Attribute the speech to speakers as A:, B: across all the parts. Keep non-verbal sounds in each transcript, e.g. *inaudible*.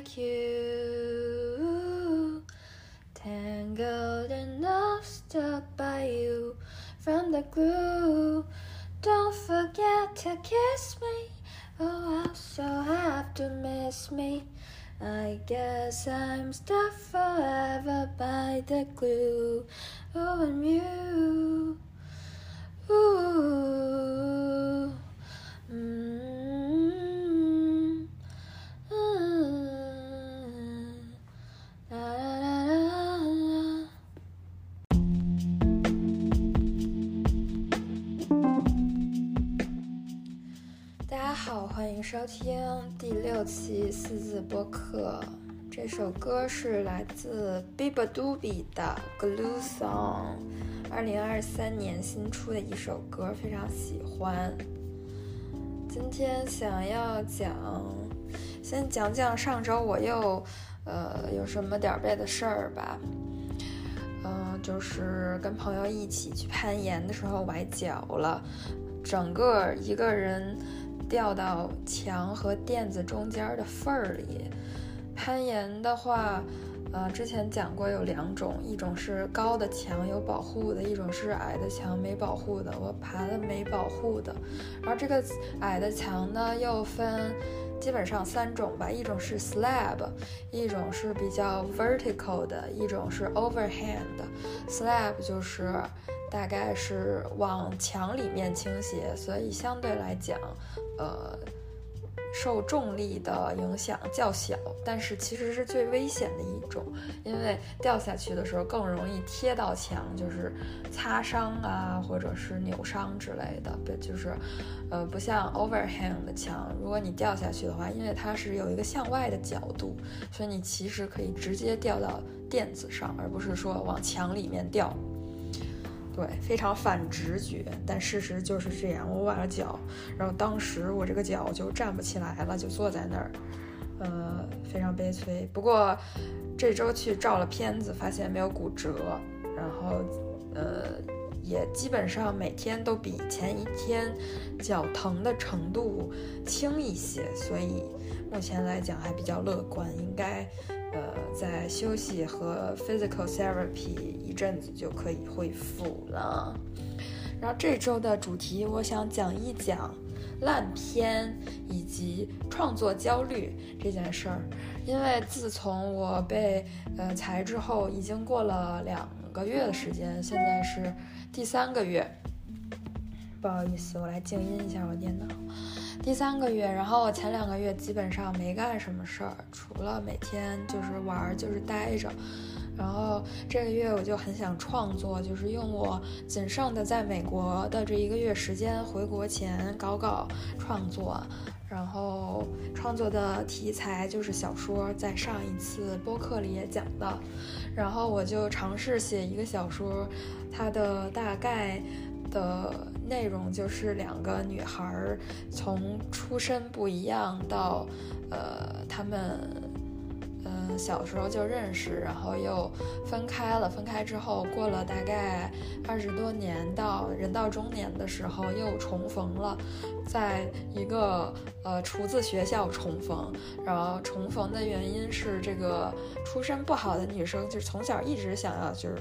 A: like you. Tangled enough, stuck by you from the glue. Don't forget to kiss me. Oh, I'll so have to miss me. I guess I'm stuck forever by the glue. Oh, and you. 六期四字播客。这首歌是来自 Biba Dubi 的《Glue Song》，二零二三年新出的一首歌，非常喜欢。今天想要讲，先讲讲上周我又呃有什么点儿背的事儿吧。嗯、就是跟朋友一起去攀岩的时候崴脚了，整个一个人掉到墙和垫子中间的缝儿里。攀岩的话，呃，之前讲过有两种，一种是高的墙有保护的，一种是矮的墙没保护的。我爬的没保护的，然后这个矮的墙呢又分基本上三种吧，一种是 slab，一种是比较 vertical 的，一种是 overhand。slab 就是大概是往墙里面倾斜，所以相对来讲，呃。受重力的影响较小，但是其实是最危险的一种，因为掉下去的时候更容易贴到墙，就是擦伤啊，或者是扭伤之类的。对，就是，呃，不像 overhang 的墙，如果你掉下去的话，因为它是有一个向外的角度，所以你其实可以直接掉到垫子上，而不是说往墙里面掉。对，非常反直觉，但事实就是这样。我崴了脚，然后当时我这个脚就站不起来了，就坐在那儿，呃，非常悲催。不过这周去照了片子，发现没有骨折，然后呃，也基本上每天都比前一天脚疼的程度轻一些，所以目前来讲还比较乐观，应该。呃，在休息和 physical therapy 一阵子就可以恢复了。然后这周的主题，我想讲一讲烂片以及创作焦虑这件事儿。因为自从我被呃裁之后，已经过了两个月的时间，现在是第三个月。不好意思，我来静音一下我电脑。第三个月，然后我前两个月基本上没干什么事儿，除了每天就是玩，就是待着。然后这个月我就很想创作，就是用我仅剩的在美国的这一个月时间，回国前搞搞创作。然后创作的题材就是小说，在上一次播客里也讲到。然后我就尝试写一个小说，它的大概。的内容就是两个女孩儿从出身不一样到，呃，她们，嗯，小时候就认识，然后又分开了。分开之后，过了大概二十多年，到人到中年的时候又重逢了，在一个呃厨子学校重逢。然后重逢的原因是这个出身不好的女生，就是从小一直想要就是。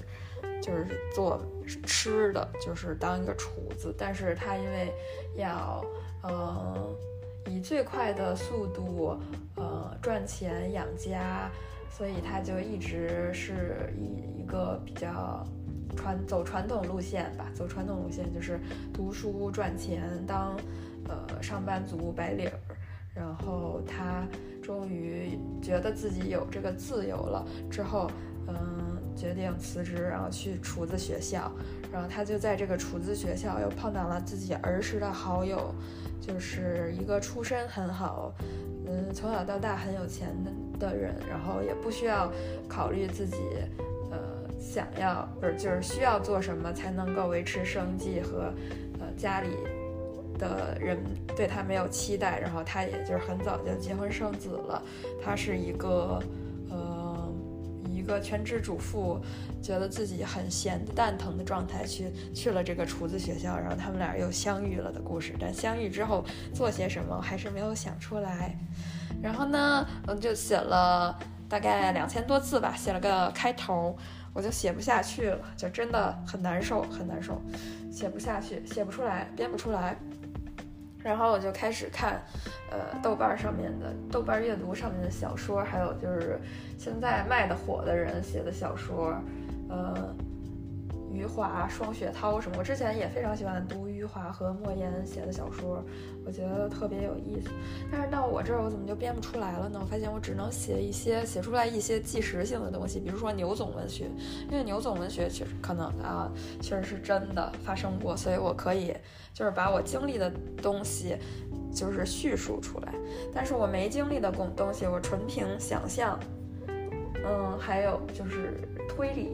A: 就是做吃的，就是当一个厨子，但是她因为要，呃，以最快的速度，呃，赚钱养家，所以他就一直是以一个比较传走传统路线吧，走传统路线就是读书赚钱，当呃上班族白领儿，然后他终于觉得自己有这个自由了之后，嗯。决定辞职，然后去厨子学校，然后他就在这个厨子学校又碰到了自己儿时的好友，就是一个出身很好，嗯，从小到大很有钱的的人，然后也不需要考虑自己，呃，想要不是就是需要做什么才能够维持生计和，呃，家里的人对他没有期待，然后他也就是很早就结婚生子了，他是一个，个全职主妇觉得自己很闲的蛋疼的状态去去了这个厨子学校，然后他们俩又相遇了的故事。但相遇之后做些什么还是没有想出来。然后呢，嗯，就写了大概两千多字吧，写了个开头，我就写不下去了，就真的很难受，很难受，写不下去，写不出来，编不出来。然后我就开始看，呃，豆瓣上面的豆瓣阅读上面的小说，还有就是现在卖的火的人写的小说，呃。余华、双雪涛什么，我之前也非常喜欢读余华和莫言写的小说，我觉得特别有意思。但是到我这儿，我怎么就编不出来了呢？我发现我只能写一些写出来一些纪实性的东西，比如说牛总文学，因为牛总文学确实可能啊，确实是真的发生过，所以我可以就是把我经历的东西就是叙述出来。但是我没经历的东东西，我纯凭想象，嗯，还有就是推理。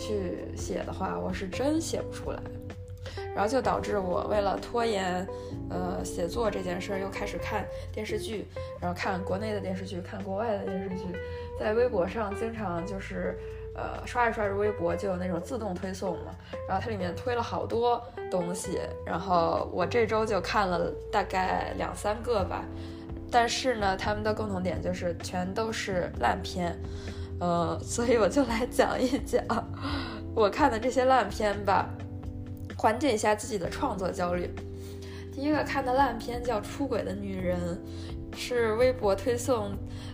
A: 去写的话，我是真写不出来，然后就导致我为了拖延，呃，写作这件事儿，又开始看电视剧，然后看国内的电视剧，看国外的电视剧，在微博上经常就是，呃，刷着刷着微博就有那种自动推送嘛，然后它里面推了好多东西，然后我这周就看了大概两三个吧，但是呢，他们的共同点就是全都是烂片。呃，所以我就来讲一讲 *laughs* 我看的这些烂片吧，缓解一下自己的创作焦虑。第一个看的烂片叫《出轨的女人》，是微博推送，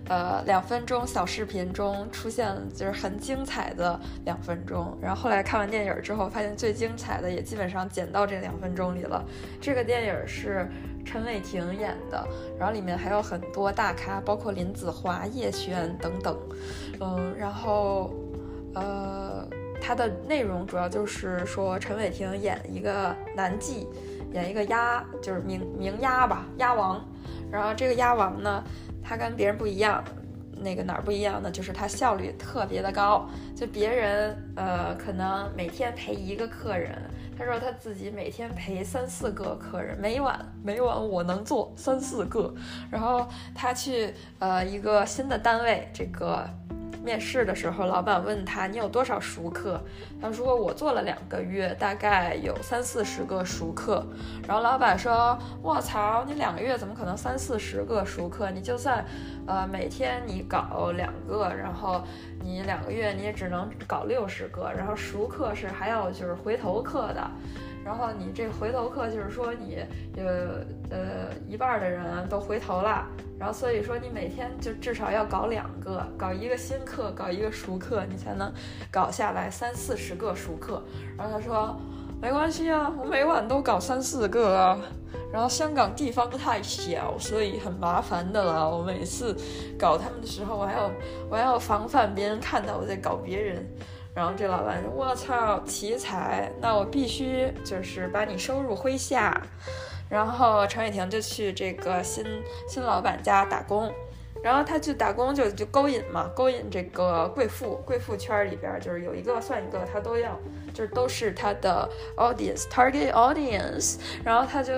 A: 呃，两分钟小视频中出现就是很精彩的两分钟。然后后来看完电影之后，发现最精彩的也基本上剪到这两分钟里了。这个电影是。陈伟霆演的，然后里面还有很多大咖，包括林子华、叶璇等等，嗯，然后，呃，它的内容主要就是说陈伟霆演一个男妓，演一个鸭，就是名名鸭吧，鸭王，然后这个鸭王呢，他跟别人不一样，那个哪儿不一样呢？就是他效率特别的高，就别人呃可能每天陪一个客人。他说他自己每天陪三四个客人，每晚每晚我能做三四个。然后他去呃一个新的单位，这个面试的时候，老板问他你有多少熟客？他说我做了两个月，大概有三四十个熟客。然后老板说：卧槽，你两个月怎么可能三四十个熟客？你就算呃每天你搞两个，然后。你两个月你也只能搞六十个，然后熟客是还要就是回头客的，然后你这回头客就是说你呃呃一半的人都回头了，然后所以说你每天就至少要搞两个，搞一个新客，搞一个熟客，你才能搞下来三四十个熟客。然后他说没关系啊，我每晚都搞三四个啊。然后香港地方太小，所以很麻烦的了。我每次搞他们的时候，我还要我还要防范别人看到我在搞别人。然后这老板说：“我操，奇才！那我必须就是把你收入麾下。”然后陈伟霆就去这个新新老板家打工。然后他去打工就就勾引嘛，勾引这个贵妇，贵妇圈里边就是有一个算一个，他都要，就是都是他的 audience，target audience。然后他就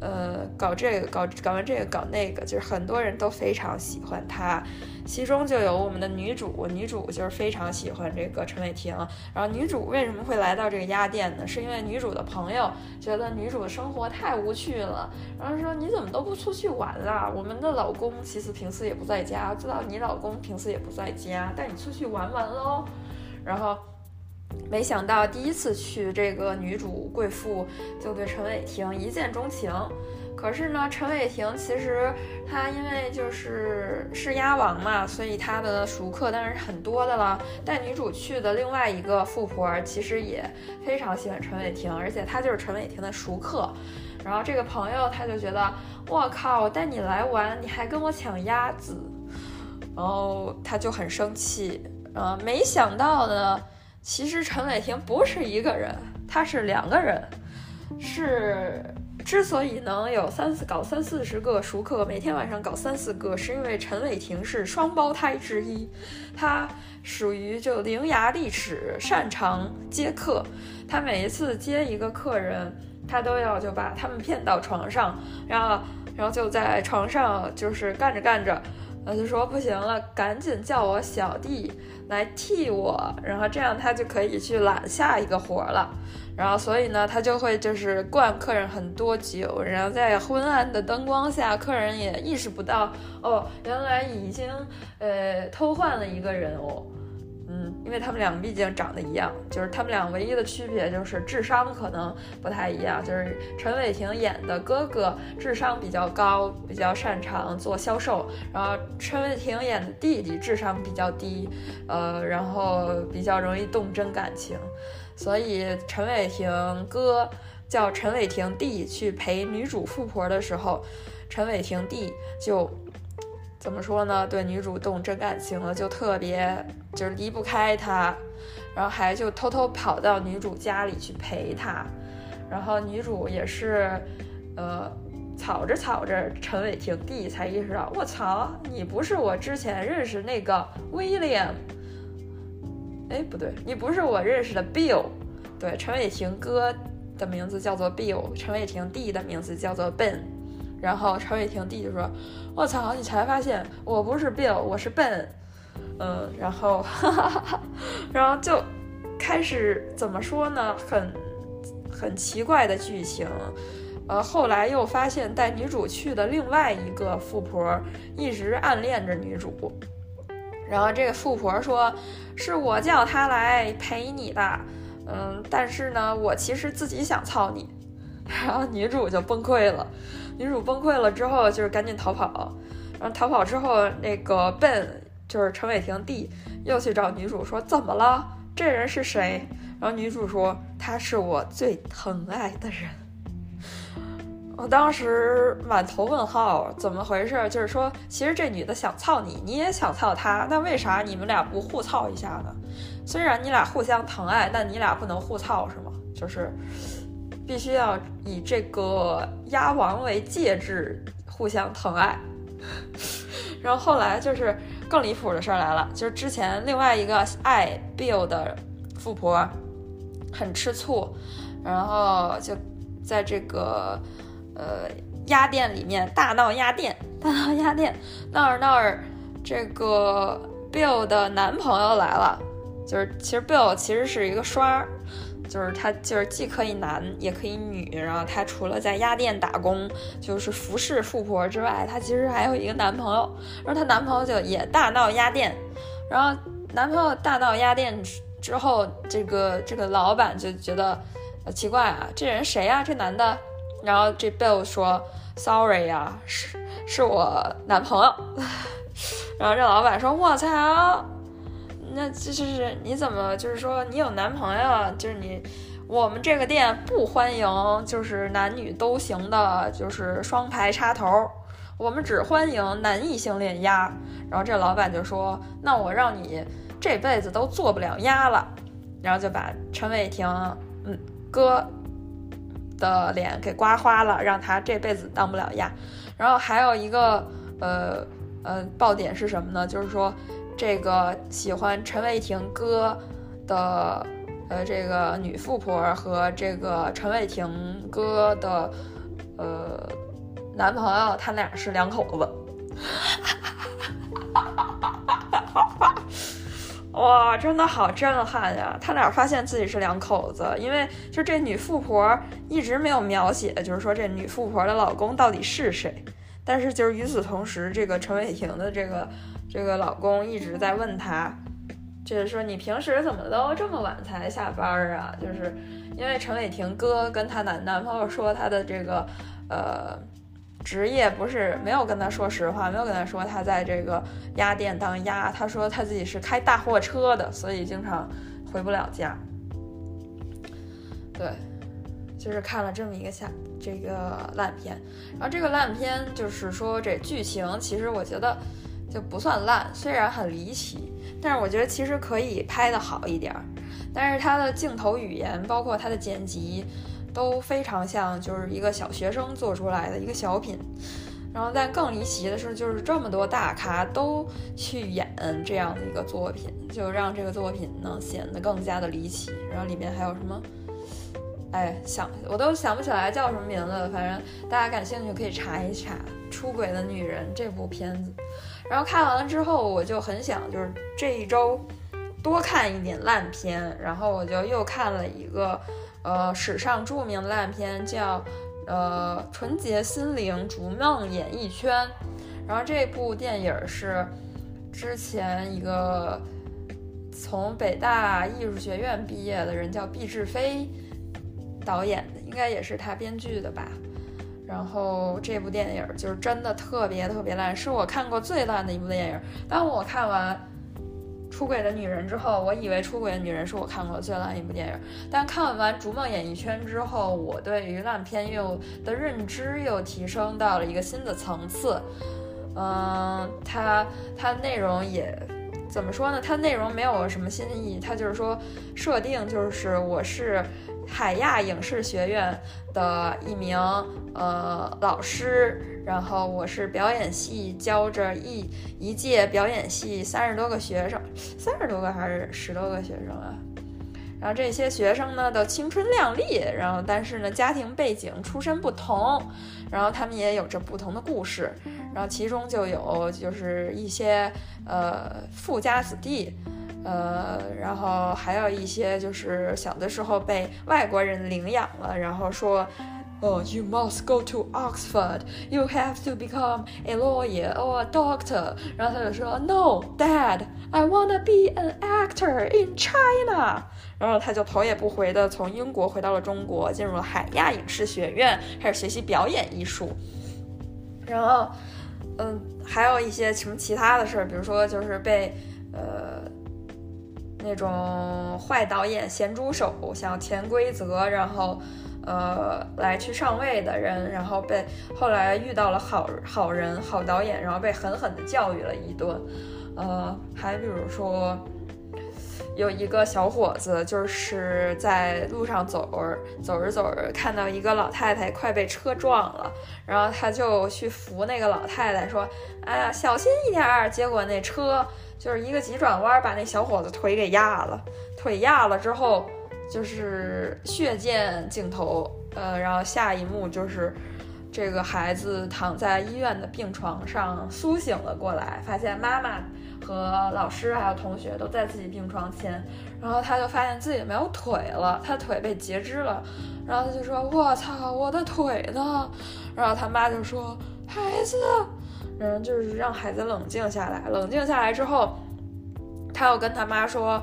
A: 呃搞这个，搞搞完这个，搞那个，就是很多人都非常喜欢他。其中就有我们的女主，女主就是非常喜欢这个陈伟霆。然后女主为什么会来到这个鸭店呢？是因为女主的朋友觉得女主的生活太无趣了，然后说你怎么都不出去玩啊？我们的老公其实平时也不在家，知道你老公平时也不在家，带你出去玩玩喽。然后没想到第一次去，这个女主贵妇就对陈伟霆一见钟情。可是呢，陈伟霆其实他因为就是是鸭王嘛，所以他的熟客当然是很多的了。带女主去的另外一个富婆其实也非常喜欢陈伟霆，而且他就是陈伟霆的熟客。然后这个朋友他就觉得，我靠，我带你来玩，你还跟我抢鸭子，然后他就很生气。呃，没想到呢，其实陈伟霆不是一个人，他是两个人，是。之所以能有三四搞三四十个熟客，每天晚上搞三四个，是因为陈伟霆是双胞胎之一，他属于就伶牙俐齿，擅长接客。他每一次接一个客人，他都要就把他们骗到床上，然后然后就在床上就是干着干着，我就说不行了，赶紧叫我小弟来替我，然后这样他就可以去揽下一个活了。然后所以呢，他就会就是灌客人很多酒，然后在昏暗的灯光下，客人也意识不到哦，原来已经呃偷换了一个人哦。嗯，因为他们两个毕竟长得一样，就是他们俩唯一的区别就是智商可能不太一样。就是陈伟霆演的哥哥智商比较高，比较擅长做销售，然后陈伟霆演的弟弟智商比较低，呃，然后比较容易动真感情。所以陈伟霆哥叫陈伟霆弟去陪女主富婆的时候，陈伟霆弟就。怎么说呢？对女主动真感情了，就特别就是离不开她，然后还就偷偷跑到女主家里去陪她，然后女主也是，呃，吵着吵着，陈伟霆弟才意识到，我操，你不是我之前认识那个 William？，哎，不对，你不是我认识的 Bill，对，陈伟霆哥的名字叫做 Bill，陈伟霆弟的名字叫做 Ben。然后陈伟霆弟就说：“我操，你才发现我不是 Bill，我是 Ben。”嗯，然后，哈哈哈，然后就开始怎么说呢？很很奇怪的剧情。呃，后来又发现带女主去的另外一个富婆一直暗恋着女主。然后这个富婆说：“是我叫她来陪你的。”嗯，但是呢，我其实自己想操你。然后女主就崩溃了。女主崩溃了之后，就是赶紧逃跑。然后逃跑之后，那个 Ben 就是陈伟霆弟，又去找女主说：“怎么了？这人是谁？”然后女主说：“他是我最疼爱的人。”我当时满头问号，怎么回事？就是说，其实这女的想操你，你也想操她，那为啥你们俩不互操一下呢？虽然你俩互相疼爱，但你俩不能互操是吗？就是。必须要以这个鸭王为介质，互相疼爱。然后后来就是更离谱的事儿来了，就是之前另外一个爱 Bill 的富婆很吃醋，然后就在这个呃鸭店里面大闹鸭店，大闹鸭店，闹着闹着，这个 Bill 的男朋友来了，就是其实 Bill 其实是一个双儿。就是他，就是既可以男也可以女。然后他除了在鸭店打工，就是服侍富婆之外，他其实还有一个男朋友。然后她男朋友就也大闹鸭店。然后男朋友大闹鸭店之后，这个这个老板就觉得奇怪啊，这人谁呀？这男的。然后这 Bill 说：“Sorry 呀，是是我男朋友。*laughs* ”然后这老板说：“我操！”那就是你怎么就是说你有男朋友，就是你我们这个店不欢迎就是男女都行的，就是双排插头，我们只欢迎男异性恋鸭。然后这老板就说：“那我让你这辈子都做不了鸭了。”然后就把陈伟霆嗯哥的脸给刮花了，让他这辈子当不了鸭。然后还有一个呃呃爆点是什么呢？就是说。这个喜欢陈伟霆哥的，呃，这个女富婆和这个陈伟霆哥的，呃，男朋友，他俩是两口子。*laughs* 哇，真的好震撼呀！他俩发现自己是两口子，因为就这女富婆一直没有描写，就是说这女富婆的老公到底是谁。但是就是与此同时，这个陈伟霆的这个。这个老公一直在问她，就是说你平时怎么都这么晚才下班啊？就是因为陈伟霆哥跟她男男朋友说他的这个呃职业不是没有跟他说实话，没有跟他说他在这个鸭店当鸭，他说他自己是开大货车的，所以经常回不了家。对，就是看了这么一个下这个烂片，然后这个烂片就是说这剧情其实我觉得。就不算烂，虽然很离奇，但是我觉得其实可以拍的好一点儿。但是它的镜头语言，包括它的剪辑，都非常像就是一个小学生做出来的一个小品。然后，但更离奇的是，就是这么多大咖都去演这样的一个作品，就让这个作品呢显得更加的离奇。然后里面还有什么，哎，想我都想不起来叫什么名字了，反正大家感兴趣可以查一查《出轨的女人》这部片子。然后看完了之后，我就很想就是这一周多看一点烂片，然后我就又看了一个呃史上著名烂片，叫呃《纯洁心灵逐梦演艺圈》。然后这部电影是之前一个从北大艺术学院毕业的人叫毕志飞。导演的应该也是他编剧的吧，然后这部电影就是真的特别特别烂，是我看过最烂的一部电影。当我看完《出轨的女人》之后，我以为《出轨的女人》是我看过最烂一部电影，但看完《逐梦演艺圈》之后，我对于烂片又的认知又提升到了一个新的层次。嗯，它它内容也怎么说呢？它内容没有什么新意，它就是说设定就是我是。海亚影视学院的一名呃老师，然后我是表演系教着一一届表演系三十多个学生，三十多个还是十多个学生啊？然后这些学生呢都青春靓丽，然后但是呢家庭背景出身不同，然后他们也有着不同的故事，然后其中就有就是一些呃富家子弟。呃，然后还有一些就是小的时候被外国人领养了，然后说，哦，you must go to Oxford，you have to become a lawyer or a doctor。然后他就说，No，Dad，I wanna be an actor in China。然后他就头也不回的从英国回到了中国，进入了海亚影视学院，开始学习表演艺术。然后，嗯，还有一些什么其他的事儿，比如说就是被，呃。那种坏导演、咸猪手，想潜规则，然后，呃，来去上位的人，然后被后来遇到了好好人、好导演，然后被狠狠的教育了一顿。呃，还比如说，有一个小伙子就是在路上走着走着走着，看到一个老太太快被车撞了，然后他就去扶那个老太太，说：“哎呀，小心一点儿。”结果那车。就是一个急转弯，把那小伙子腿给压了。腿压了之后，就是血溅镜头。呃，然后下一幕就是这个孩子躺在医院的病床上苏醒了过来，发现妈妈和老师还有同学都在自己病床前。然后他就发现自己没有腿了，他腿被截肢了。然后他就说：“我操，我的腿呢？”然后他妈就说：“孩子。”嗯，就是让孩子冷静下来。冷静下来之后，他又跟他妈说：“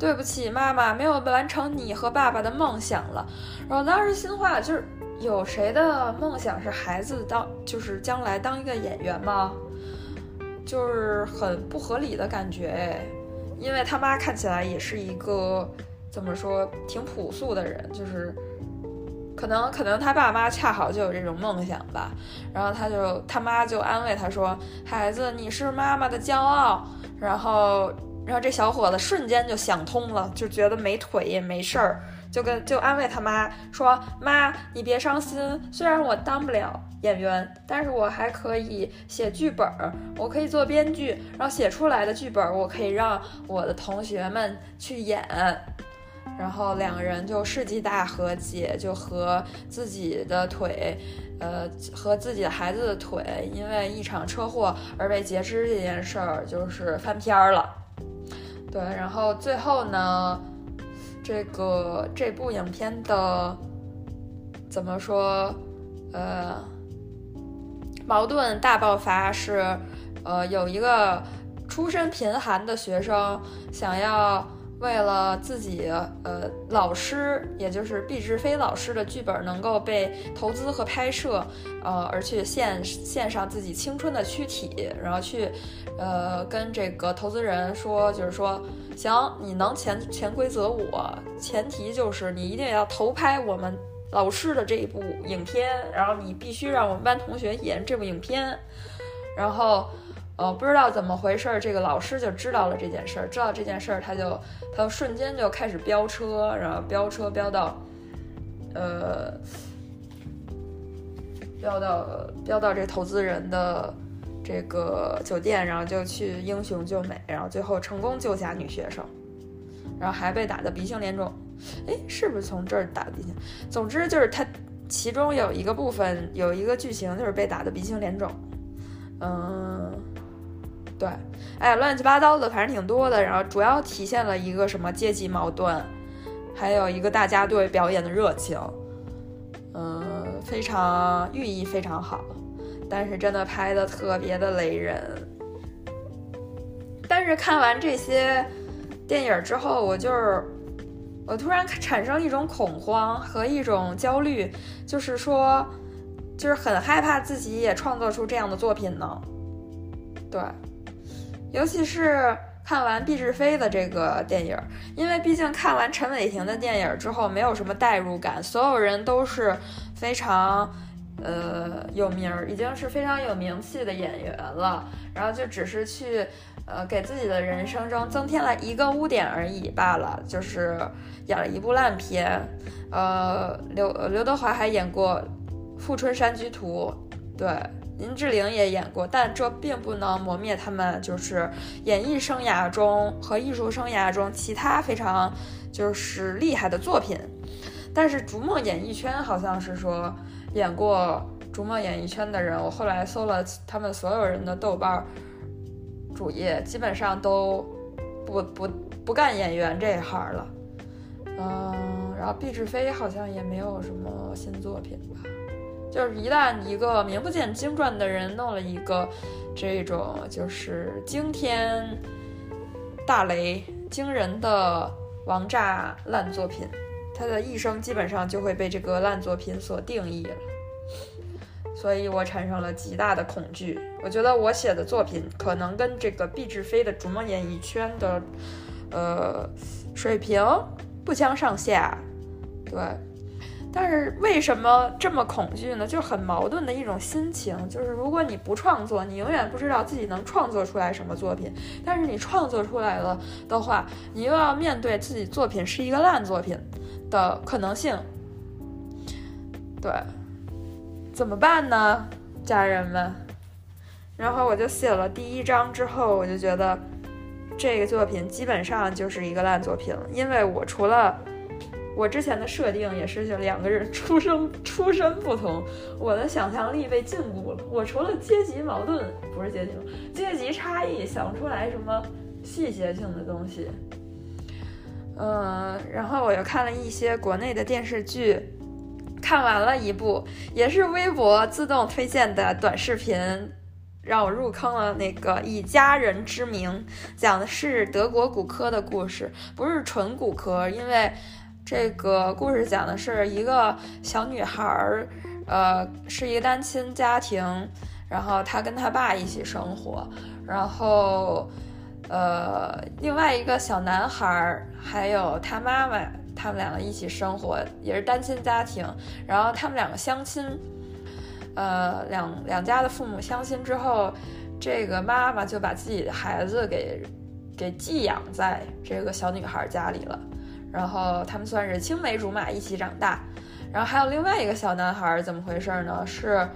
A: 对不起，妈妈，没有完成你和爸爸的梦想了。”然后当时心话就是：有谁的梦想是孩子当就是将来当一个演员吗？就是很不合理的感觉哎，因为他妈看起来也是一个怎么说挺朴素的人，就是。可能可能他爸妈恰好就有这种梦想吧，然后他就他妈就安慰他说：“孩子，你是妈妈的骄傲。”然后然后这小伙子瞬间就想通了，就觉得没腿也没事儿，就跟就安慰他妈说：“妈，你别伤心，虽然我当不了演员，但是我还可以写剧本儿，我可以做编剧，然后写出来的剧本儿我可以让我的同学们去演。”然后两个人就世纪大和解，就和自己的腿，呃，和自己的孩子的腿，因为一场车祸而被截肢这件事儿，就是翻篇儿了。对，然后最后呢，这个这部影片的怎么说？呃，矛盾大爆发是，呃，有一个出身贫寒的学生想要。为了自己，呃，老师，也就是毕志飞老师的剧本能够被投资和拍摄，呃，而去献献上自己青春的躯体，然后去，呃，跟这个投资人说，就是说，行，你能潜潜规则我，前提就是你一定要投拍我们老师的这一部影片，然后你必须让我们班同学演这部影片，然后。呃，不知道怎么回事儿，这个老师就知道了这件事儿。知道这件事儿，他就他就瞬间就开始飙车，然后飙车飙到，呃，飙到飙到这投资人的这个酒店，然后就去英雄救美，然后最后成功救下女学生，然后还被打得鼻青脸肿。哎，是不是从这儿打的鼻青？总之就是他其中有一个部分有一个剧情就是被打的鼻青脸肿。嗯，对，哎，乱七八糟的，反正挺多的。然后主要体现了一个什么阶级矛盾，还有一个大家对表演的热情。嗯，非常寓意非常好，但是真的拍的特别的雷人。但是看完这些电影之后，我就是我突然产生一种恐慌和一种焦虑，就是说，就是很害怕自己也创作出这样的作品呢。对，尤其是看完毕志飞的这个电影，因为毕竟看完陈伟霆的电影之后，没有什么代入感，所有人都是非常呃有名儿，已经是非常有名气的演员了，然后就只是去。呃，给自己的人生中增添了一个污点而已罢了，就是演了一部烂片。呃，刘刘德华还演过《富春山居图》，对，林志玲也演过，但这并不能磨灭他们就是演艺生涯中和艺术生涯中其他非常就是厉害的作品。但是逐梦演艺圈好像是说演过逐梦演艺圈的人，我后来搜了他们所有人的豆瓣。主页基本上都不不不干演员这一行了，嗯，然后毕志飞好像也没有什么新作品吧。就是一旦一个名不见经传的人弄了一个这种就是惊天大雷惊人的王炸烂作品，他的一生基本上就会被这个烂作品所定义了。所以我产生了极大的恐惧。我觉得我写的作品可能跟这个毕志飞的逐梦演艺圈的，呃，水平不相上下。对，但是为什么这么恐惧呢？就是很矛盾的一种心情。就是如果你不创作，你永远不知道自己能创作出来什么作品；但是你创作出来了的话，你又要面对自己作品是一个烂作品的可能性。对。怎么办呢，家人们？然后我就写了第一章之后，我就觉得这个作品基本上就是一个烂作品了。因为我除了我之前的设定也是就两个人出生出身不同，我的想象力被禁锢了。我除了阶级矛盾不是阶级阶级差异，想不出来什么细节性的东西。嗯，然后我又看了一些国内的电视剧。看完了一部，也是微博自动推荐的短视频，让我入坑了。那个以家人之名，讲的是德国骨科的故事，不是纯骨科，因为这个故事讲的是一个小女孩儿，呃，是一个单亲家庭，然后她跟她爸一起生活，然后，呃，另外一个小男孩儿还有他妈妈。他们两个一起生活，也是单亲家庭。然后他们两个相亲，呃，两两家的父母相亲之后，这个妈妈就把自己的孩子给给寄养在这个小女孩家里了。然后他们算是青梅竹马一起长大。然后还有另外一个小男孩，怎么回事呢？是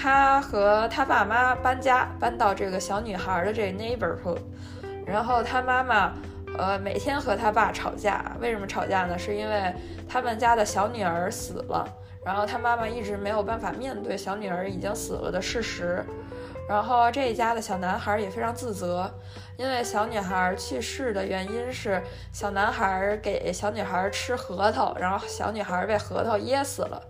A: 他和他爸妈搬家，搬到这个小女孩的这 neighborhood，然后他妈妈。呃，每天和他爸吵架，为什么吵架呢？是因为他们家的小女儿死了，然后他妈妈一直没有办法面对小女儿已经死了的事实，然后这一家的小男孩也非常自责，因为小女孩去世的原因是小男孩给小女孩吃核桃，然后小女孩被核桃噎死了，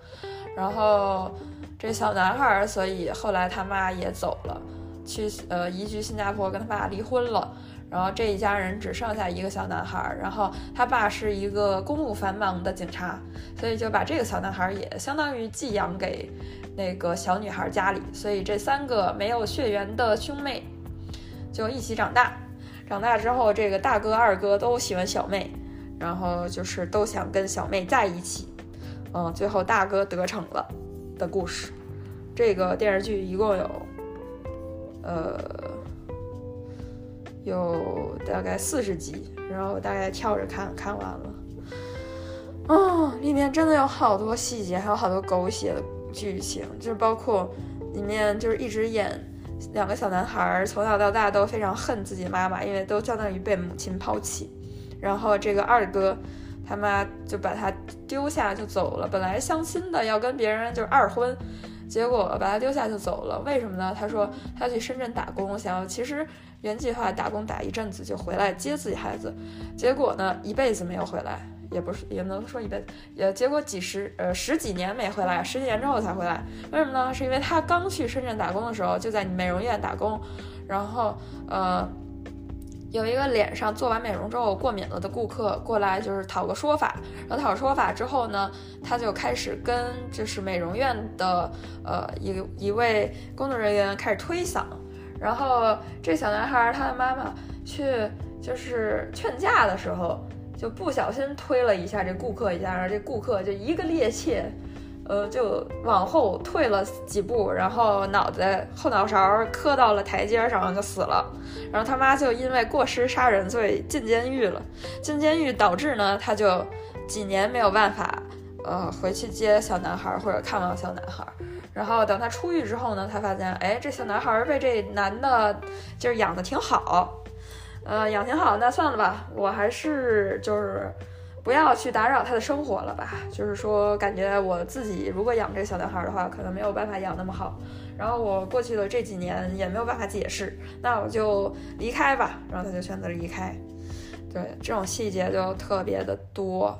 A: 然后这小男孩，所以后来他妈也走了，去呃移居新加坡，跟他爸离婚了。然后这一家人只剩下一个小男孩，然后他爸是一个公务繁忙的警察，所以就把这个小男孩也相当于寄养给那个小女孩家里，所以这三个没有血缘的兄妹就一起长大。长大之后，这个大哥二哥都喜欢小妹，然后就是都想跟小妹在一起。嗯，最后大哥得逞了的故事。这个电视剧一共有，呃。有大概四十集，然后大概跳着看看完了。啊，里面真的有好多细节，还有好多狗血的剧情，就是包括里面就是一直演两个小男孩从小到大都非常恨自己妈妈，因为都相当于被母亲抛弃。然后这个二哥他妈就把他丢下就走了。本来相亲的要跟别人就是二婚，结果把他丢下就走了。为什么呢？他说他去深圳打工，想要其实原计划打工打一阵子就回来接自己孩子，结果呢一辈子没有回来。也不是，也能说一辈子，也结果几十呃十几年没回来，十几年之后才回来。为什么呢？是因为他刚去深圳打工的时候，就在美容院打工，然后呃有一个脸上做完美容之后过敏了的顾客过来，就是讨个说法。然后讨说法之后呢，他就开始跟就是美容院的呃一一位工作人员开始推搡，然后这小男孩他的妈妈去就是劝架的时候。就不小心推了一下这顾客一下，然后这顾客就一个趔趄，呃，就往后退了几步，然后脑袋后脑勺磕到了台阶上就死了。然后他妈就因为过失杀人罪进监狱了。进监狱导致呢，他就几年没有办法，呃，回去接小男孩或者看望小男孩。然后等他出狱之后呢，他发现，哎，这小男孩被这男的就是养的挺好。呃，养挺好，那算了吧，我还是就是不要去打扰他的生活了吧。就是说，感觉我自己如果养这个小男孩的话，可能没有办法养那么好。然后我过去的这几年也没有办法解释，那我就离开吧。然后他就选择离开。对，这种细节就特别的多，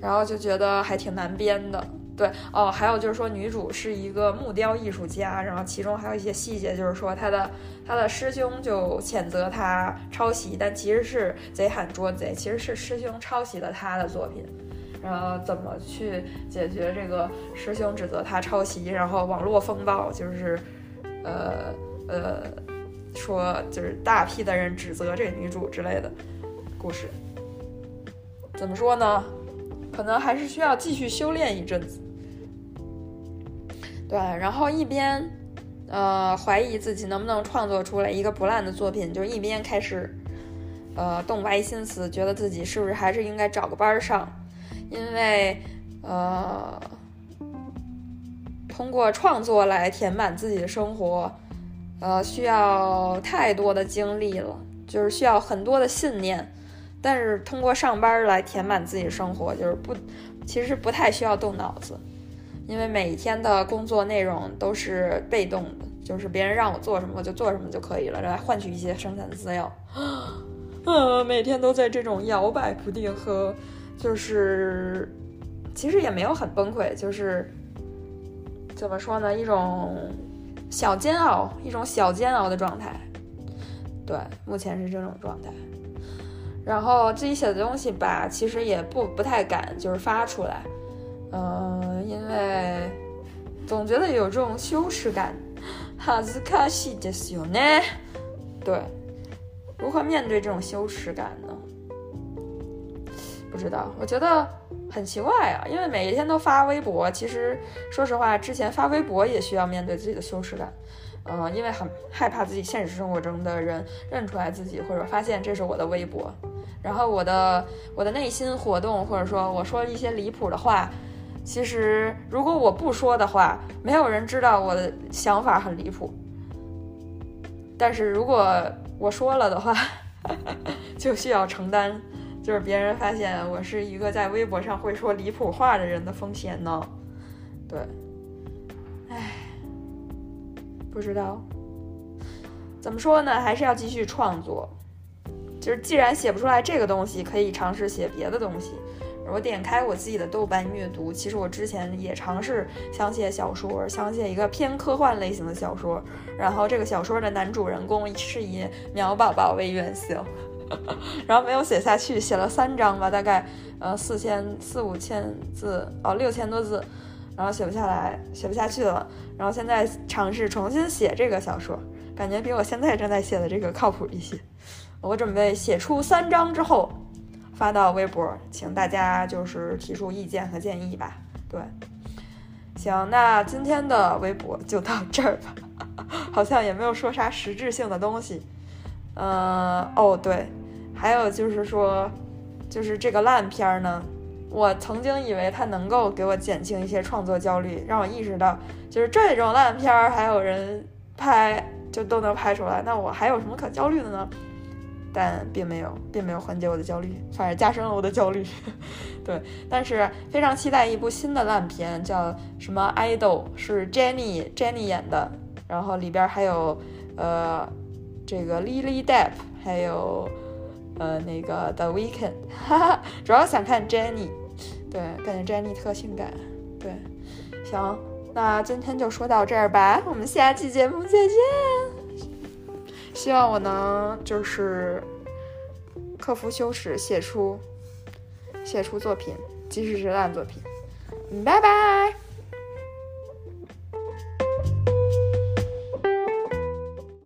A: 然后就觉得还挺难编的。对哦，还有就是说，女主是一个木雕艺术家，然后其中还有一些细节，就是说她的她的师兄就谴责她抄袭，但其实是贼喊捉贼，其实是师兄抄袭了她的作品，然后怎么去解决这个师兄指责她抄袭，然后网络风暴就是，呃呃，说就是大批的人指责这女主之类的故事，怎么说呢？可能还是需要继续修炼一阵子。对，然后一边，呃，怀疑自己能不能创作出来一个不烂的作品，就一边开始，呃，动歪心思，觉得自己是不是还是应该找个班上，因为，呃，通过创作来填满自己的生活，呃，需要太多的精力了，就是需要很多的信念，但是通过上班来填满自己生活，就是不，其实不太需要动脑子。因为每天的工作内容都是被动的，就是别人让我做什么我就做什么就可以了，来换取一些生产资料。呃，*gasps* 每天都在这种摇摆不定和，就是其实也没有很崩溃，就是怎么说呢，一种小煎熬，一种小煎熬的状态。对，目前是这种状态。然后自己写的东西吧，其实也不不太敢，就是发出来。嗯，因为总觉得有这种羞耻感，哈兹卡西ですよね。对，如何面对这种羞耻感呢？不知道，我觉得很奇怪啊。因为每一天都发微博，其实说实话，之前发微博也需要面对自己的羞耻感。嗯，因为很害怕自己现实生活中的人认出来自己，或者发现这是我的微博，然后我的我的内心活动，或者说我说一些离谱的话。 其实，如果我不说的话，没有人知道我的想法很离谱。但是如果我说了的话，*laughs* 就需要承担，就是别人发现我是一个在微博上会说离谱话的人的风险呢。对，唉，不知道怎么说呢，还是要继续创作。就是既然写不出来这个东西，可以尝试写别的东西。我点开我自己的豆瓣阅读，其实我之前也尝试想写小说，想写一个偏科幻类型的小说。然后这个小说的男主人公是以苗宝宝为原型，*laughs* 然后没有写下去，写了三章吧，大概呃四千四五千字哦，六千多字，然后写不下来，写不下去了。然后现在尝试重新写这个小说，感觉比我现在正在写的这个靠谱一些。我准备写出三章之后。发到微博，请大家就是提出意见和建议吧。对，行，那今天的微博就到这儿吧，*laughs* 好像也没有说啥实质性的东西。嗯，哦对，还有就是说，就是这个烂片儿呢，我曾经以为它能够给我减轻一些创作焦虑，让我意识到，就是这种烂片儿还有人拍，就都能拍出来，那我还有什么可焦虑的呢？但并没有，并没有缓解我的焦虑，反而加深了我的焦虑。*laughs* 对，但是非常期待一部新的烂片，叫什么《Idol》，是 Jennie Jennie 演的，然后里边还有呃这个 Lily Depp，还有呃那个 The Weeknd，哈哈，主要想看 Jennie，对，感觉 Jennie 特性感，对，行，那今天就说到这儿吧，我们下期节目再见。希望我能就是克服羞耻，写出写出作品，即使是烂作品。拜拜。